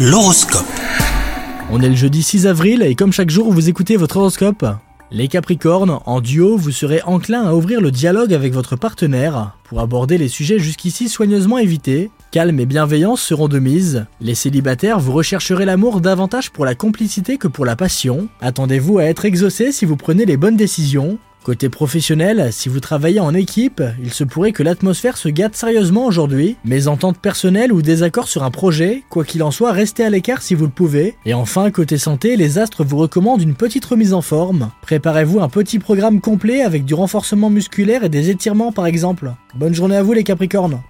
L'horoscope. On est le jeudi 6 avril et comme chaque jour vous écoutez votre horoscope. Les Capricornes, en duo, vous serez enclin à ouvrir le dialogue avec votre partenaire pour aborder les sujets jusqu'ici soigneusement évités. Calme et bienveillance seront de mise. Les célibataires, vous rechercherez l'amour davantage pour la complicité que pour la passion. Attendez-vous à être exaucé si vous prenez les bonnes décisions. Côté professionnel, si vous travaillez en équipe, il se pourrait que l'atmosphère se gâte sérieusement aujourd'hui. Mésentente personnelle ou désaccord sur un projet, quoi qu'il en soit, restez à l'écart si vous le pouvez. Et enfin, côté santé, les astres vous recommandent une petite remise en forme. Préparez-vous un petit programme complet avec du renforcement musculaire et des étirements par exemple. Bonne journée à vous les Capricornes